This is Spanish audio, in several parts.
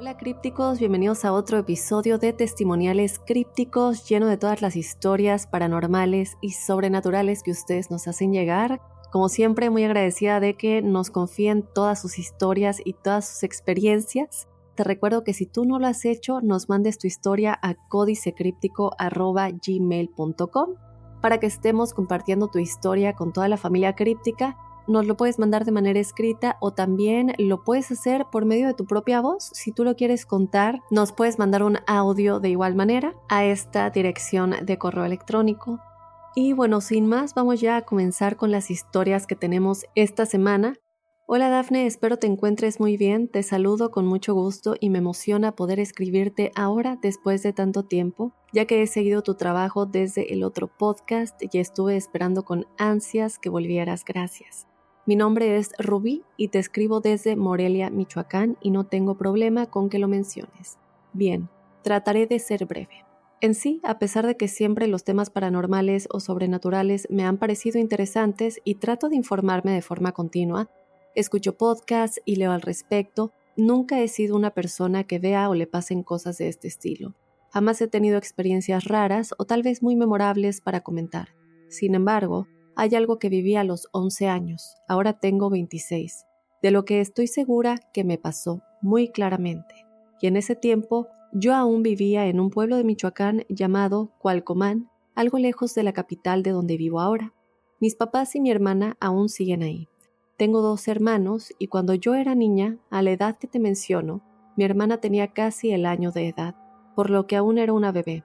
Hola crípticos, bienvenidos a otro episodio de Testimoniales Crípticos lleno de todas las historias paranormales y sobrenaturales que ustedes nos hacen llegar. Como siempre, muy agradecida de que nos confíen todas sus historias y todas sus experiencias. Te recuerdo que si tú no lo has hecho, nos mandes tu historia a códicecríptico.gmail.com para que estemos compartiendo tu historia con toda la familia críptica nos lo puedes mandar de manera escrita o también lo puedes hacer por medio de tu propia voz. Si tú lo quieres contar, nos puedes mandar un audio de igual manera a esta dirección de correo electrónico. Y bueno, sin más, vamos ya a comenzar con las historias que tenemos esta semana. Hola Dafne, espero te encuentres muy bien, te saludo con mucho gusto y me emociona poder escribirte ahora después de tanto tiempo, ya que he seguido tu trabajo desde el otro podcast y estuve esperando con ansias que volvieras, gracias. Mi nombre es Rubí y te escribo desde Morelia, Michoacán y no tengo problema con que lo menciones. Bien, trataré de ser breve. En sí, a pesar de que siempre los temas paranormales o sobrenaturales me han parecido interesantes y trato de informarme de forma continua, escucho podcasts y leo al respecto, nunca he sido una persona que vea o le pasen cosas de este estilo. Jamás he tenido experiencias raras o tal vez muy memorables para comentar. Sin embargo, hay algo que viví a los 11 años, ahora tengo 26, de lo que estoy segura que me pasó muy claramente. Y en ese tiempo yo aún vivía en un pueblo de Michoacán llamado Cualcomán, algo lejos de la capital de donde vivo ahora. Mis papás y mi hermana aún siguen ahí. Tengo dos hermanos y cuando yo era niña, a la edad que te menciono, mi hermana tenía casi el año de edad, por lo que aún era una bebé.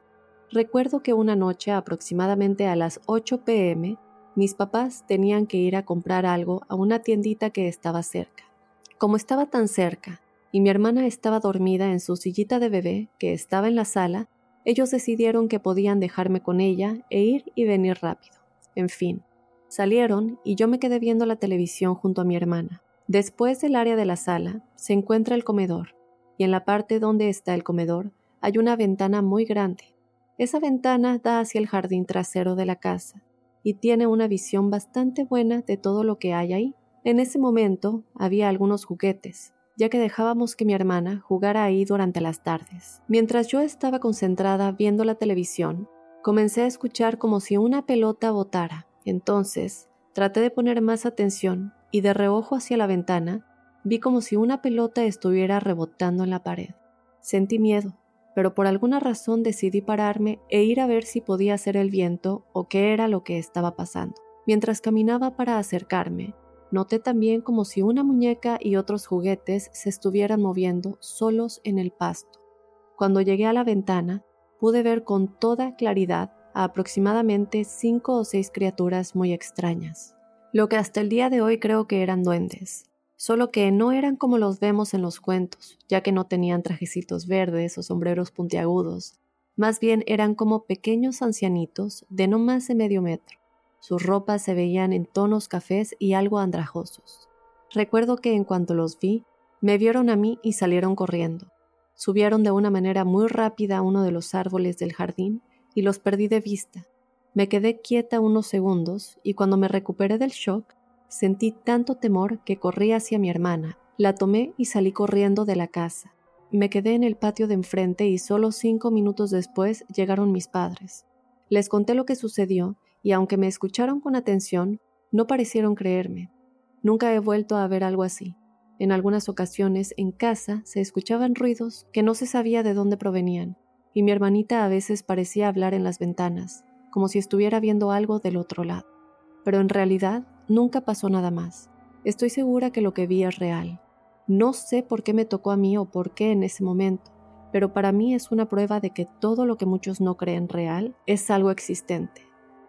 Recuerdo que una noche aproximadamente a las 8 pm mis papás tenían que ir a comprar algo a una tiendita que estaba cerca. Como estaba tan cerca y mi hermana estaba dormida en su sillita de bebé que estaba en la sala, ellos decidieron que podían dejarme con ella e ir y venir rápido. En fin, salieron y yo me quedé viendo la televisión junto a mi hermana. Después del área de la sala se encuentra el comedor, y en la parte donde está el comedor hay una ventana muy grande. Esa ventana da hacia el jardín trasero de la casa, y tiene una visión bastante buena de todo lo que hay ahí. En ese momento había algunos juguetes, ya que dejábamos que mi hermana jugara ahí durante las tardes. Mientras yo estaba concentrada viendo la televisión, comencé a escuchar como si una pelota botara. Entonces, traté de poner más atención y de reojo hacia la ventana, vi como si una pelota estuviera rebotando en la pared. Sentí miedo, pero por alguna razón decidí pararme e ir a ver si podía ser el viento o qué era lo que estaba pasando. Mientras caminaba para acercarme, noté también como si una muñeca y otros juguetes se estuvieran moviendo solos en el pasto. Cuando llegué a la ventana, pude ver con toda claridad a aproximadamente cinco o seis criaturas muy extrañas, lo que hasta el día de hoy creo que eran duendes solo que no eran como los vemos en los cuentos, ya que no tenían trajecitos verdes o sombreros puntiagudos, más bien eran como pequeños ancianitos de no más de medio metro. Sus ropas se veían en tonos cafés y algo andrajosos. Recuerdo que en cuanto los vi, me vieron a mí y salieron corriendo. Subieron de una manera muy rápida a uno de los árboles del jardín y los perdí de vista. Me quedé quieta unos segundos y cuando me recuperé del shock, Sentí tanto temor que corrí hacia mi hermana. La tomé y salí corriendo de la casa. Me quedé en el patio de enfrente y solo cinco minutos después llegaron mis padres. Les conté lo que sucedió y aunque me escucharon con atención, no parecieron creerme. Nunca he vuelto a ver algo así. En algunas ocasiones en casa se escuchaban ruidos que no se sabía de dónde provenían, y mi hermanita a veces parecía hablar en las ventanas, como si estuviera viendo algo del otro lado. Pero en realidad nunca pasó nada más. Estoy segura que lo que vi es real. No sé por qué me tocó a mí o por qué en ese momento, pero para mí es una prueba de que todo lo que muchos no creen real es algo existente,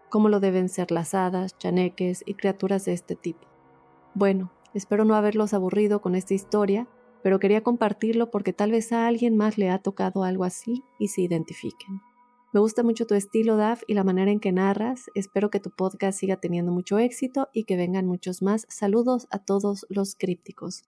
como lo deben ser las hadas, chaneques y criaturas de este tipo. Bueno, espero no haberlos aburrido con esta historia, pero quería compartirlo porque tal vez a alguien más le ha tocado algo así y se identifiquen. Me gusta mucho tu estilo, Daf, y la manera en que narras. Espero que tu podcast siga teniendo mucho éxito y que vengan muchos más. Saludos a todos los crípticos.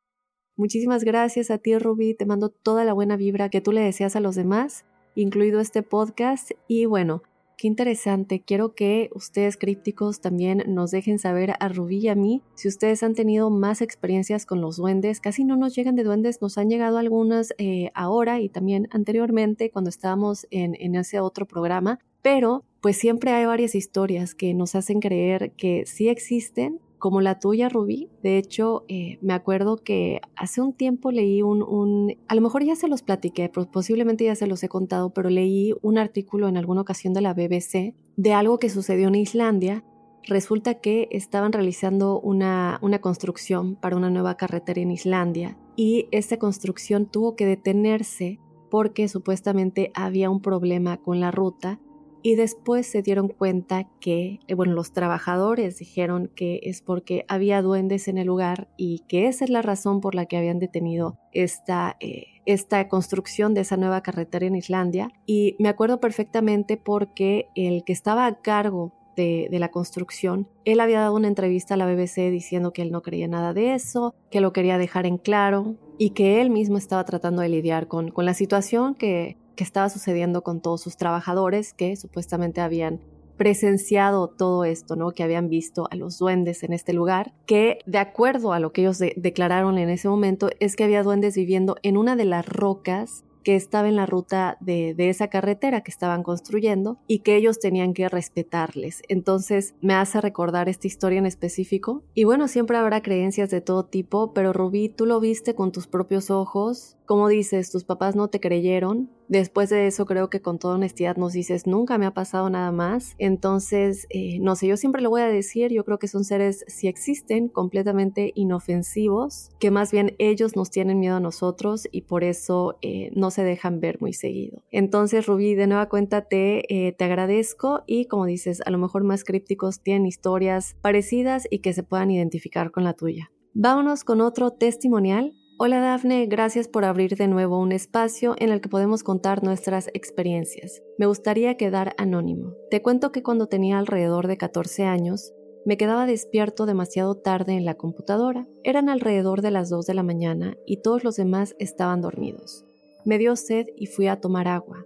Muchísimas gracias a ti, Ruby. Te mando toda la buena vibra que tú le deseas a los demás, incluido este podcast. Y bueno, qué interesante. Quiero que ustedes crípticos también nos dejen saber a Rubí y a mí si ustedes han tenido más experiencias con los duendes. Casi no nos llegan de duendes, nos han llegado algunas eh, ahora y también anteriormente cuando estábamos en, en ese otro programa. Pero pues siempre hay varias historias que nos hacen creer que sí existen como la tuya, Rubí. De hecho, eh, me acuerdo que hace un tiempo leí un, a lo mejor ya se los platiqué, posiblemente ya se los he contado, pero leí un artículo en alguna ocasión de la BBC de algo que sucedió en Islandia. Resulta que estaban realizando una, una construcción para una nueva carretera en Islandia y esta construcción tuvo que detenerse porque supuestamente había un problema con la ruta y después se dieron cuenta que, eh, bueno, los trabajadores dijeron que es porque había duendes en el lugar y que esa es la razón por la que habían detenido esta, eh, esta construcción de esa nueva carretera en Islandia. Y me acuerdo perfectamente porque el que estaba a cargo de, la construcción, él había dado una entrevista a la BBC diciendo que él no creía nada de eso, que lo quería dejar en claro y que él mismo estaba tratando de lidiar con, con la situación que que estaba sucediendo con todos sus trabajadores que supuestamente habían presenciado todo esto, ¿no? Que habían visto a los duendes en este lugar, que de acuerdo a lo que ellos declararon en ese momento es que había duendes viviendo en una de las rocas que estaba en la ruta de, esa carretera que estaban construyendo y que ellos tenían que respetarles. Entonces me hace recordar esta historia en específico. Y bueno, siempre habrá creencias de todo tipo, pero Rubí, tú lo viste con tus propios ojos. Como dices, tus papás no te creyeron, Después de eso creo que con toda honestidad nos dices, nunca me ha pasado nada más. Entonces, eh, no sé, yo siempre lo voy a decir, yo creo que son seres, si existen, completamente inofensivos, que más bien ellos nos tienen miedo a nosotros y por eso eh, no se dejan ver muy seguido. Entonces, Rubí, de nueva cuenta te, eh, te agradezco y como dices, a lo mejor más crípticos tienen historias parecidas y que se puedan identificar con la tuya. Vámonos con otro testimonial Hola Dafne, gracias por abrir de nuevo un espacio en el que podemos contar nuestras experiencias. Me gustaría quedar anónimo. Te cuento que cuando tenía alrededor de 14 años, me quedaba despierto demasiado tarde en la computadora. Eran alrededor de las 2 de la mañana y todos los demás estaban dormidos. Me dio sed y fui a tomar agua.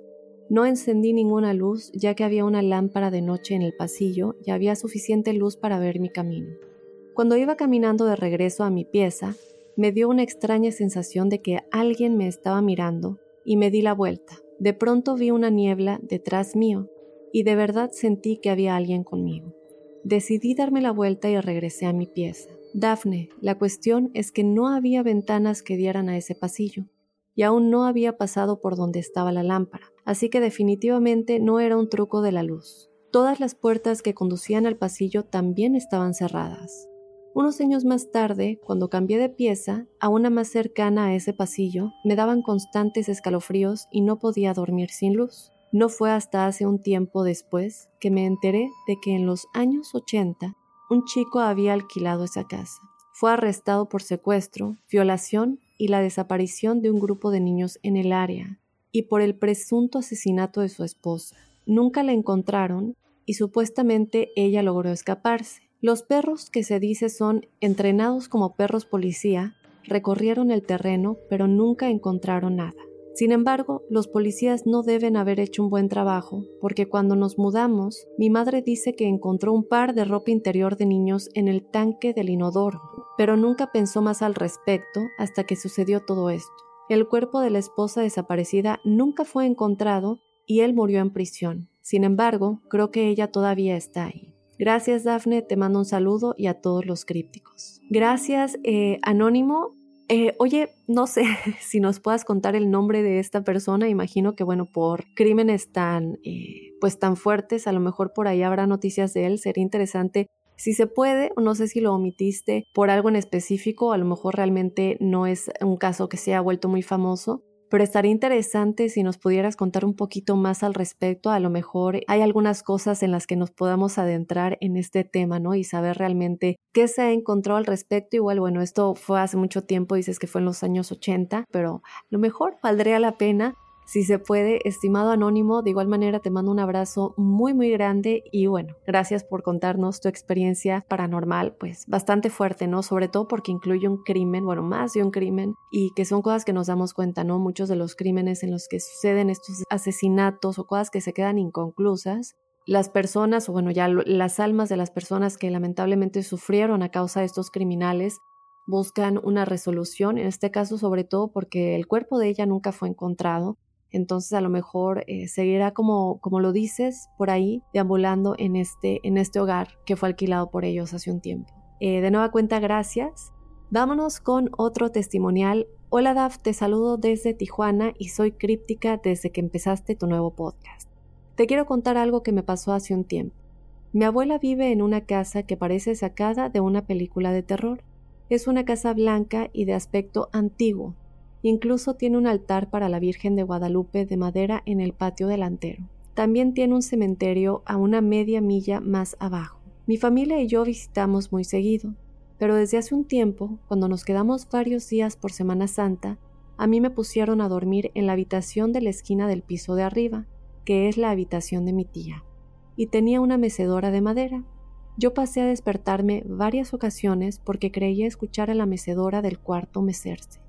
No encendí ninguna luz ya que había una lámpara de noche en el pasillo y había suficiente luz para ver mi camino. Cuando iba caminando de regreso a mi pieza, me dio una extraña sensación de que alguien me estaba mirando y me di la vuelta. De pronto vi una niebla detrás mío y de verdad sentí que había alguien conmigo. Decidí darme la vuelta y regresé a mi pieza. Dafne, la cuestión es que no había ventanas que dieran a ese pasillo y aún no había pasado por donde estaba la lámpara, así que definitivamente no era un truco de la luz. Todas las puertas que conducían al pasillo también estaban cerradas. Unos años más tarde, cuando cambié de pieza, a una más cercana a ese pasillo, me daban constantes escalofríos y no podía dormir sin luz. No fue hasta hace un tiempo después que me enteré de que en los años 80 un chico había alquilado esa casa. Fue arrestado por secuestro, violación y la desaparición de un grupo de niños en el área, y por el presunto asesinato de su esposa. Nunca la encontraron y supuestamente ella logró escaparse. Los perros que se dice son entrenados como perros policía recorrieron el terreno pero nunca encontraron nada. Sin embargo, los policías no deben haber hecho un buen trabajo, porque cuando nos mudamos, mi madre dice que encontró un par de ropa interior de niños en el tanque del inodoro, pero nunca pensó más al respecto hasta que sucedió todo esto. El cuerpo de la esposa desaparecida nunca fue encontrado y él murió en prisión. Sin embargo, creo que ella todavía está ahí. Gracias, Dafne. Te mando un saludo y a todos los crípticos. Gracias, eh, Anónimo. Eh, oye, no sé si nos puedas contar el nombre de esta persona. Imagino que, bueno, por crímenes tan, eh, pues tan fuertes, a lo mejor por ahí habrá noticias de él. Sería interesante si se puede, no sé si lo omitiste por algo en específico, a lo mejor realmente no es un caso que se ha vuelto muy famoso, pero estaría interesante si nos pudieras contar un poquito más al respecto. A lo mejor hay algunas cosas en las que nos podamos adentrar en este tema, ¿no? Y saber realmente qué se ha encontrado al respecto. Igual, bueno, esto fue hace mucho tiempo, dices que fue en los años 80, pero a lo mejor valdría la pena si se puede, estimado anónimo, de igual manera te mando un abrazo muy muy grande y bueno, gracias por contarnos tu experiencia paranormal, pues bastante fuerte, ¿no? Sobre todo porque incluye un crimen, bueno, más de un crimen y que son cosas que nos damos cuenta, ¿no? Muchos de los crímenes en los que suceden estos asesinatos o cosas que se quedan inconclusas, las personas, o bueno, ya las almas de las personas que lamentablemente sufrieron a causa de estos criminales, buscan una resolución, en este caso sobre todo porque el cuerpo de ella nunca fue encontrado entonces a lo mejor eh, seguirá como, como lo dices por ahí, deambulando en este, en este hogar que fue alquilado por ellos hace un tiempo. Eh, de nueva cuenta, gracias. Vámonos con otro testimonial. Hola Daf, te saludo desde Tijuana y soy críptica desde que empezaste tu nuevo podcast. Te quiero contar algo que me pasó hace un tiempo. Mi abuela vive en una casa que parece sacada de una película de terror. Es una casa blanca y de aspecto antiguo, Incluso tiene un altar para la Virgen de Guadalupe de madera en el patio delantero. También tiene un cementerio a una media milla más abajo. Mi familia y yo visitamos muy seguido, pero desde hace un tiempo, cuando nos quedamos varios días por Semana Santa, a mí me pusieron a dormir en la habitación de la esquina del piso de arriba, que es la habitación de mi tía, y tenía una mecedora de madera. Yo pasé a despertarme varias ocasiones porque creía escuchar a la mecedora del cuarto mecerse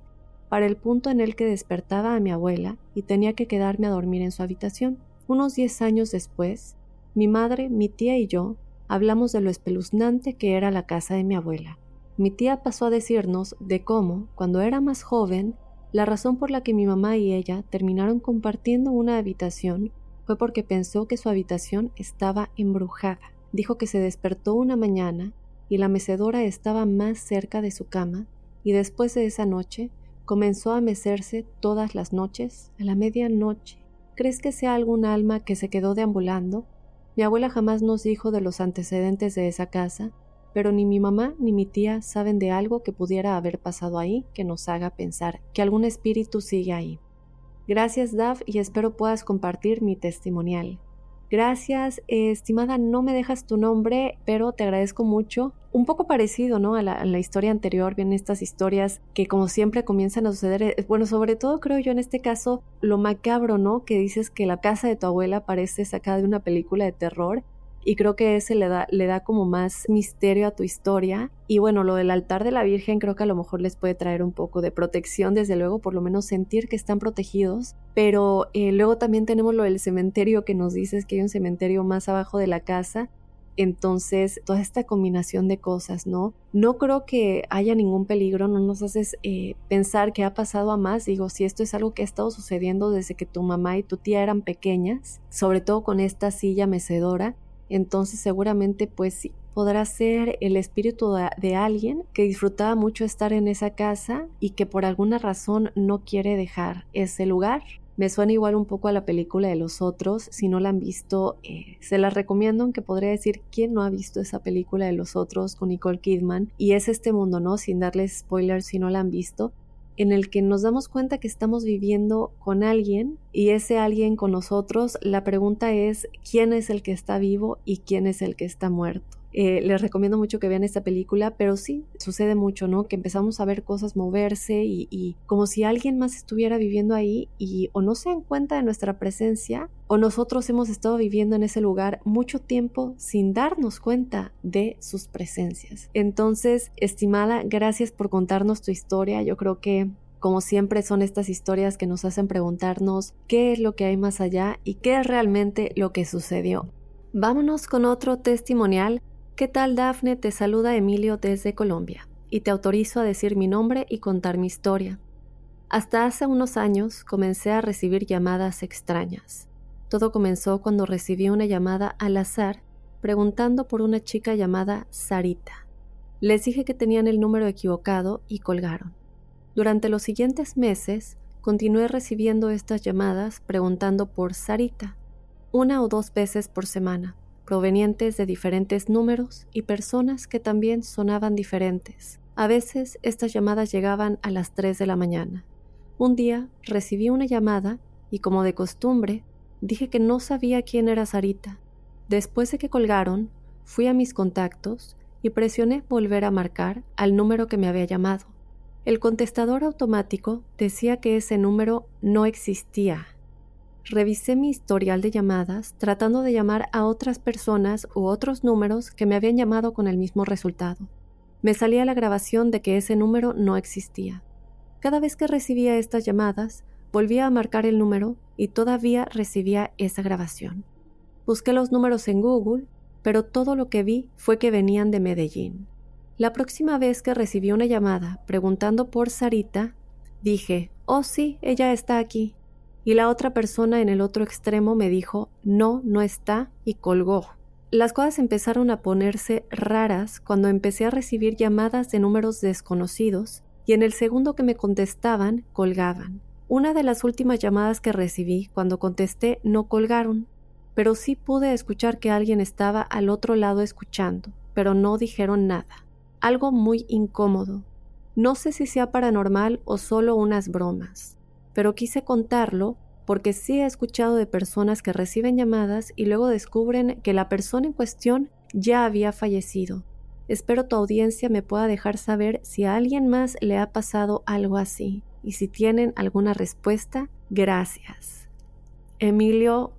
para el punto en el que despertaba a mi abuela y tenía que quedarme a dormir en su habitación. Unos diez años después, mi madre, mi tía y yo hablamos de lo espeluznante que era la casa de mi abuela. Mi tía pasó a decirnos de cómo, cuando era más joven, la razón por la que mi mamá y ella terminaron compartiendo una habitación fue porque pensó que su habitación estaba embrujada. Dijo que se despertó una mañana y la mecedora estaba más cerca de su cama y después de esa noche comenzó a mecerse todas las noches a la medianoche. ¿Crees que sea algún alma que se quedó deambulando? Mi abuela jamás nos dijo de los antecedentes de esa casa, pero ni mi mamá ni mi tía saben de algo que pudiera haber pasado ahí que nos haga pensar que algún espíritu sigue ahí. Gracias, Dav, y espero puedas compartir mi testimonial. Gracias, estimada, no me dejas tu nombre, pero te agradezco mucho. Un poco parecido, ¿no? A la, historia anterior, vienen estas historias que como siempre comienzan a suceder. Eh, bueno, sobre todo creo yo en este caso lo macabro, ¿no? Que dices que la casa de tu abuela parece sacada de una película de terror y creo que ese le da, le da como más misterio a tu historia. Y bueno, lo del altar de la Virgen creo que a lo mejor les puede traer un poco de protección, desde luego, por lo menos sentir que están protegidos. Pero eh, luego también tenemos lo del cementerio que nos dices que hay un cementerio más abajo de la casa. Entonces, toda esta combinación de cosas, ¿no? No creo que haya ningún peligro, no nos haces eh, pensar que ha pasado a más. Digo, si esto es algo que ha estado sucediendo desde que tu mamá y tu tía eran pequeñas, sobre todo con esta silla mecedora, entonces seguramente pues sí, podrá ser el espíritu de, alguien que disfrutaba mucho estar en esa casa y que por alguna razón no quiere dejar ese lugar. Me suena igual un poco a la película de los otros. Si no la han visto, eh, se las recomiendo, aunque podría decir quién no ha visto esa película de los otros con Nicole Kidman. Y es este mundo, ¿no? Sin darles spoilers si no la han visto en el que nos damos cuenta que estamos viviendo con alguien y ese alguien con nosotros, la pregunta es quién es el que está vivo y quién es el que está muerto. Eh, les recomiendo mucho que vean esta película, pero sí, sucede mucho, ¿no? Que empezamos a ver cosas moverse y, como si alguien más estuviera viviendo ahí y o no se dan cuenta de nuestra presencia o nosotros hemos estado viviendo en ese lugar mucho tiempo sin darnos cuenta de sus presencias. Entonces, estimada, gracias por contarnos tu historia. Yo creo que como siempre son estas historias que nos hacen preguntarnos qué es lo que hay más allá y qué es realmente lo que sucedió. Vámonos con otro testimonial ¿Qué tal, Dafne? Te saluda Emilio desde Colombia y te autorizo a decir mi nombre y contar mi historia. Hasta hace unos años comencé a recibir llamadas extrañas. Todo comenzó cuando recibí una llamada al azar preguntando por una chica llamada Sarita. Les dije que tenían el número equivocado y colgaron. Durante los siguientes meses, continué recibiendo estas llamadas preguntando por Sarita, una o dos veces por semana, provenientes de diferentes números y personas que también sonaban diferentes. A veces estas llamadas llegaban a las 3 de la mañana. Un día recibí una llamada y como de costumbre, dije que no sabía quién era Sarita. Después de que colgaron, fui a mis contactos y presioné volver a marcar al número que me había llamado. El contestador automático decía que ese número no existía. Revisé mi historial de llamadas tratando de llamar a otras personas u otros números que me habían llamado con el mismo resultado. Me salía la grabación de que ese número no existía. Cada vez que recibía estas llamadas, volvía a marcar el número y todavía recibía esa grabación. Busqué los números en Google, pero todo lo que vi fue que venían de Medellín. La próxima vez que recibí una llamada preguntando por Sarita, dije, oh sí, ella está aquí. Y la otra persona en el otro extremo me dijo, no, no está, y colgó. Las cosas empezaron a ponerse raras cuando empecé a recibir llamadas de números desconocidos y en el segundo que me contestaban, colgaban. Una de las últimas llamadas que recibí, cuando contesté, no colgaron, pero sí pude escuchar que alguien estaba al otro lado escuchando, pero no dijeron nada algo muy incómodo. No sé si sea paranormal o solo unas bromas, pero quise contarlo porque sí he escuchado de personas que reciben llamadas y luego descubren que la persona en cuestión ya había fallecido. Espero tu audiencia me pueda dejar saber si a alguien más le ha pasado algo así y si tienen alguna respuesta, gracias. Emilio,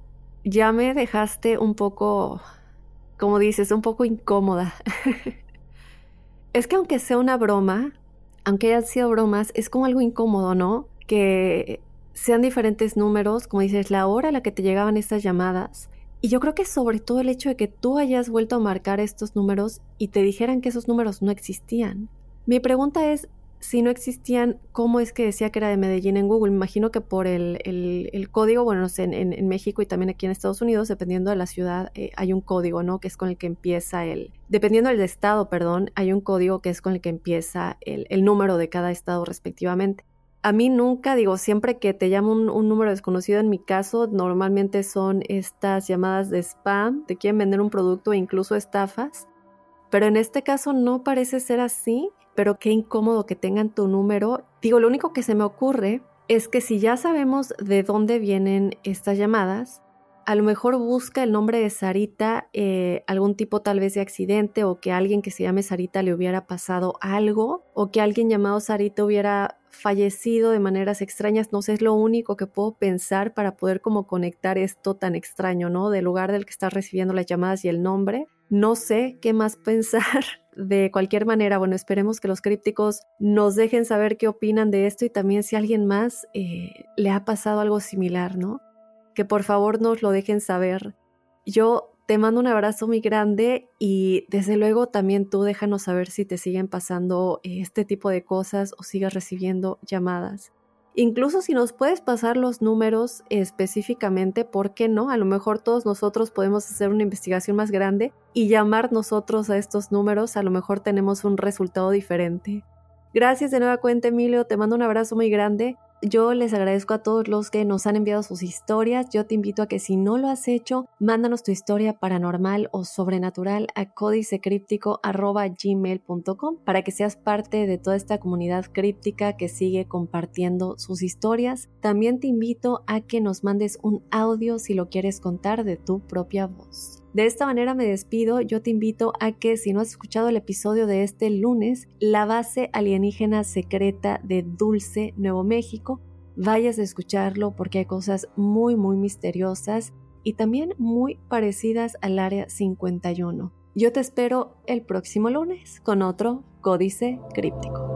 ya me dejaste un poco, como dices, un poco incómoda. Es que aunque sea una broma, aunque hayan sido bromas, es como algo incómodo, ¿no? Que sean diferentes números, como dices, la hora a la que te llegaban estas llamadas. Y yo creo que sobre todo el hecho de que tú hayas vuelto a marcar estos números y te dijeran que esos números no existían. Mi pregunta es, si no existían, ¿cómo es que decía que era de Medellín en Google? Me imagino que por el, el, código, bueno, no sé, en, en, México y también aquí en Estados Unidos, dependiendo de la ciudad, eh, hay un código, ¿no? Que es con el que empieza el... Dependiendo del estado, perdón, hay un código que es con el que empieza el, el número de cada estado respectivamente. A mí nunca, digo, siempre que te llamo un, un, número desconocido, en mi caso, normalmente son estas llamadas de spam, te quieren vender un producto e incluso estafas. Pero en este caso no parece ser así pero qué incómodo que tengan tu número. Digo, lo único que se me ocurre es que si ya sabemos de dónde vienen estas llamadas, a lo mejor busca el nombre de Sarita, eh, algún tipo tal vez de accidente o que alguien que se llame Sarita le hubiera pasado algo o que alguien llamado Sarita hubiera fallecido de maneras extrañas. No sé, es lo único que puedo pensar para poder como conectar esto tan extraño, ¿no? Del lugar del que estás recibiendo las llamadas y el nombre. No sé qué más pensar de cualquier manera, bueno, esperemos que los crípticos nos dejen saber qué opinan de esto y también si alguien más eh, le ha pasado algo similar, ¿no? Que por favor nos lo dejen saber. Yo te mando un abrazo muy grande y desde luego también tú déjanos saber si te siguen pasando eh, este tipo de cosas o sigues recibiendo llamadas. Incluso si nos puedes pasar los números específicamente, ¿por qué no? A lo mejor todos nosotros podemos hacer una investigación más grande y llamar nosotros a estos números, a lo mejor tenemos un resultado diferente. Gracias de nueva cuenta, Emilio, te mando un abrazo muy grande yo les agradezco a todos los que nos han enviado sus historias. Yo te invito a que si no lo has hecho, mándanos tu historia paranormal o sobrenatural a códicecríptico.gmail.com para que seas parte de toda esta comunidad críptica que sigue compartiendo sus historias. También te invito a que nos mandes un audio si lo quieres contar de tu propia voz. De esta manera me despido, yo te invito a que si no has escuchado el episodio de este lunes, la base alienígena secreta de Dulce, Nuevo México, vayas a escucharlo porque hay cosas muy muy misteriosas y también muy parecidas al área 51. Yo te espero el próximo lunes con otro códice críptico.